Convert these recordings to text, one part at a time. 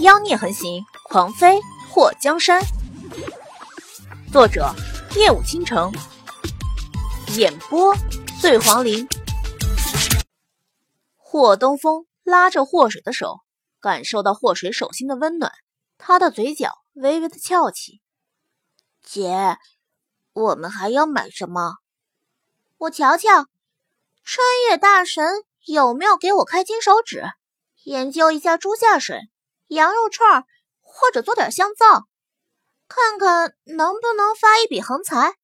妖孽横行，狂妃祸江山。作者：夜舞倾城，演播：醉黄林。霍东风拉着霍水的手，感受到霍水手心的温暖，他的嘴角微微的翘起。姐，我们还要买什么？我瞧瞧，穿越大神有没有给我开金手指？研究一下猪下水。羊肉串，或者做点香皂，看看能不能发一笔横财。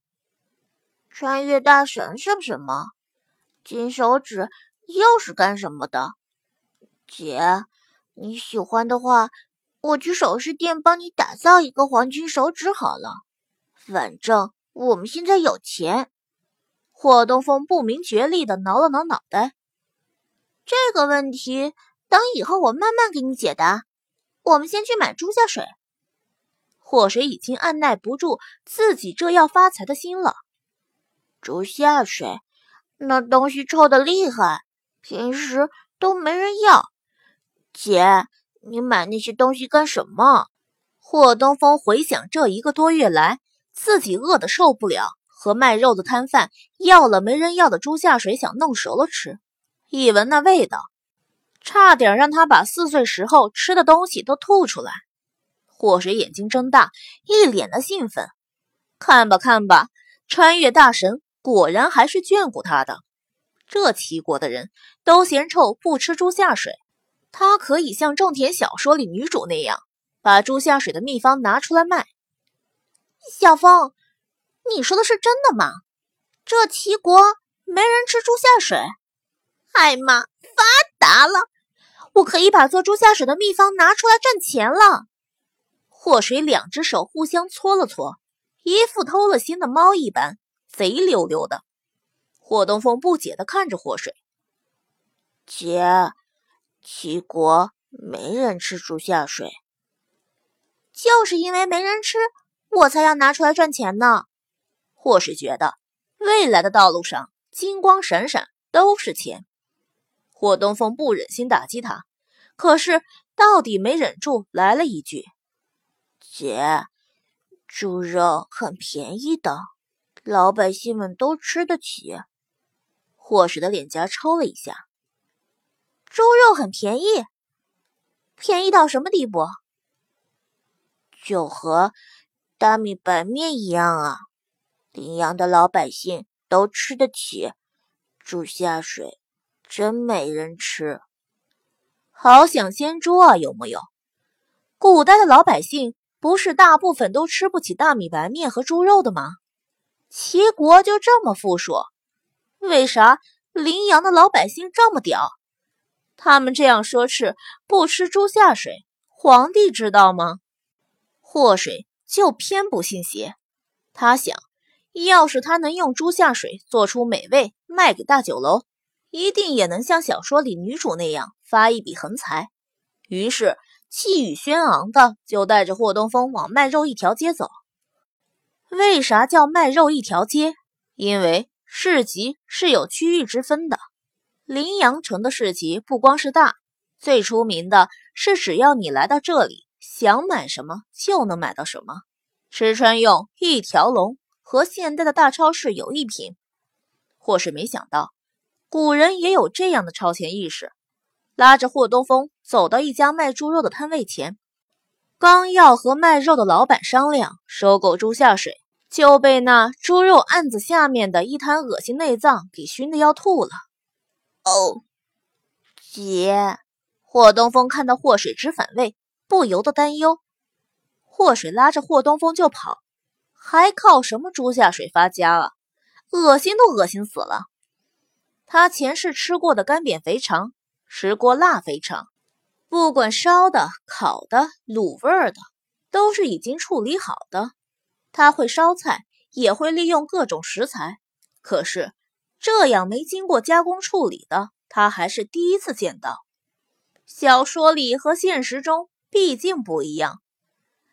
穿越大神是什么？金手指又是干什么的？姐，你喜欢的话，我去首饰店帮你打造一个黄金手指好了。反正我们现在有钱。霍东风不明觉厉的挠了挠脑袋。这个问题，等以后我慢慢给你解答。我们先去买猪下水。祸水已经按耐不住自己这要发财的心了。猪下水，那东西臭的厉害，平时都没人要。姐，你买那些东西干什么？霍东风回想这一个多月来，自己饿得受不了，和卖肉的摊贩要了没人要的猪下水，想弄熟了吃。一闻那味道。差点让他把四岁时候吃的东西都吐出来。祸水眼睛睁大，一脸的兴奋。看吧看吧，穿越大神果然还是眷顾他的。这齐国的人都嫌臭，不吃猪下水。他可以像种田小说里女主那样，把猪下水的秘方拿出来卖。小风，你说的是真的吗？这齐国没人吃猪下水？哎妈，发达了！我可以把做猪下水的秘方拿出来赚钱了。祸水两只手互相搓了搓，一副偷了心的猫一般，贼溜溜的。霍东风不解的看着祸水：“姐，齐国没人吃猪下水，就是因为没人吃，我才要拿出来赚钱呢。”祸水觉得未来的道路上金光闪闪，都是钱。霍东风不忍心打击他，可是到底没忍住，来了一句：“姐，猪肉很便宜的，老百姓们都吃得起。”霍水的脸颊抽了一下：“猪肉很便宜，便宜到什么地步？就和大米白面一样啊！临阳的老百姓都吃得起猪下水。”真没人吃，好想鲜猪啊！有木有？古代的老百姓不是大部分都吃不起大米白面和猪肉的吗？齐国就这么富庶，为啥临阳的老百姓这么屌？他们这样奢侈，不吃猪下水，皇帝知道吗？祸水就偏不信邪，他想要是他能用猪下水做出美味，卖给大酒楼。一定也能像小说里女主那样发一笔横财。于是气宇轩昂的就带着霍东风往卖肉一条街走。为啥叫卖肉一条街？因为市集是有区域之分的。临阳城的市集不光是大，最出名的是只要你来到这里，想买什么就能买到什么，吃穿用一条龙，和现代的大超市有一拼。或是没想到。古人也有这样的超前意识，拉着霍东风走到一家卖猪肉的摊位前，刚要和卖肉的老板商量收购猪下水，就被那猪肉案子下面的一滩恶心内脏给熏得要吐了。哦，姐，霍东风看到霍水直反胃，不由得担忧。霍水拉着霍东风就跑，还靠什么猪下水发家啊？恶心都恶心死了。他前世吃过的干煸肥肠、石锅辣肥肠，不管烧的、烤的、卤味儿的，都是已经处理好的。他会烧菜，也会利用各种食材，可是这样没经过加工处理的，他还是第一次见到。小说里和现实中毕竟不一样。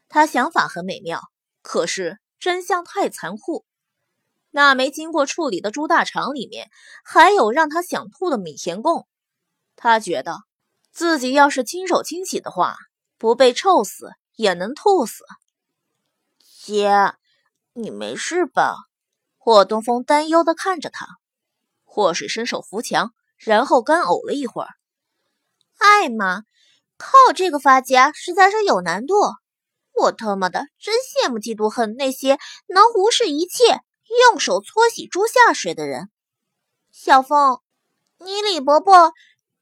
他想法很美妙，可是真相太残酷。那没经过处理的猪大肠里面，还有让他想吐的米田共。他觉得自己要是亲手清洗的话，不被臭死也能吐死。姐，你没事吧？霍东风担忧的看着他。霍水伸手扶墙，然后干呕了一会儿。艾玛，靠这个发家实在是有难度。我他妈的真羡慕嫉妒恨那些能无视一切、用手搓洗猪下水的人。小凤，你李伯伯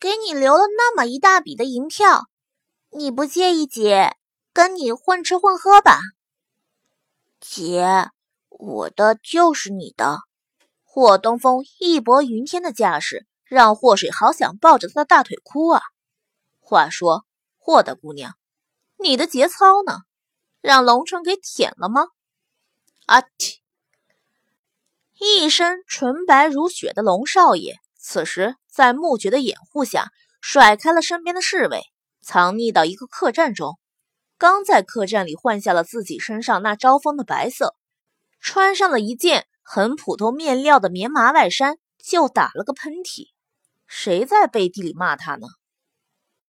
给你留了那么一大笔的银票，你不介意姐跟你混吃混喝吧？姐，我的就是你的。霍东风义薄云天的架势，让霍水好想抱着他的大腿哭啊！话说，霍大姑娘，你的节操呢？让龙城给舔了吗？啊！嚏！一身纯白如雪的龙少爷，此时在穆爵的掩护下，甩开了身边的侍卫，藏匿到一个客栈中。刚在客栈里换下了自己身上那招风的白色，穿上了一件很普通面料的棉麻外衫，就打了个喷嚏。谁在背地里骂他呢？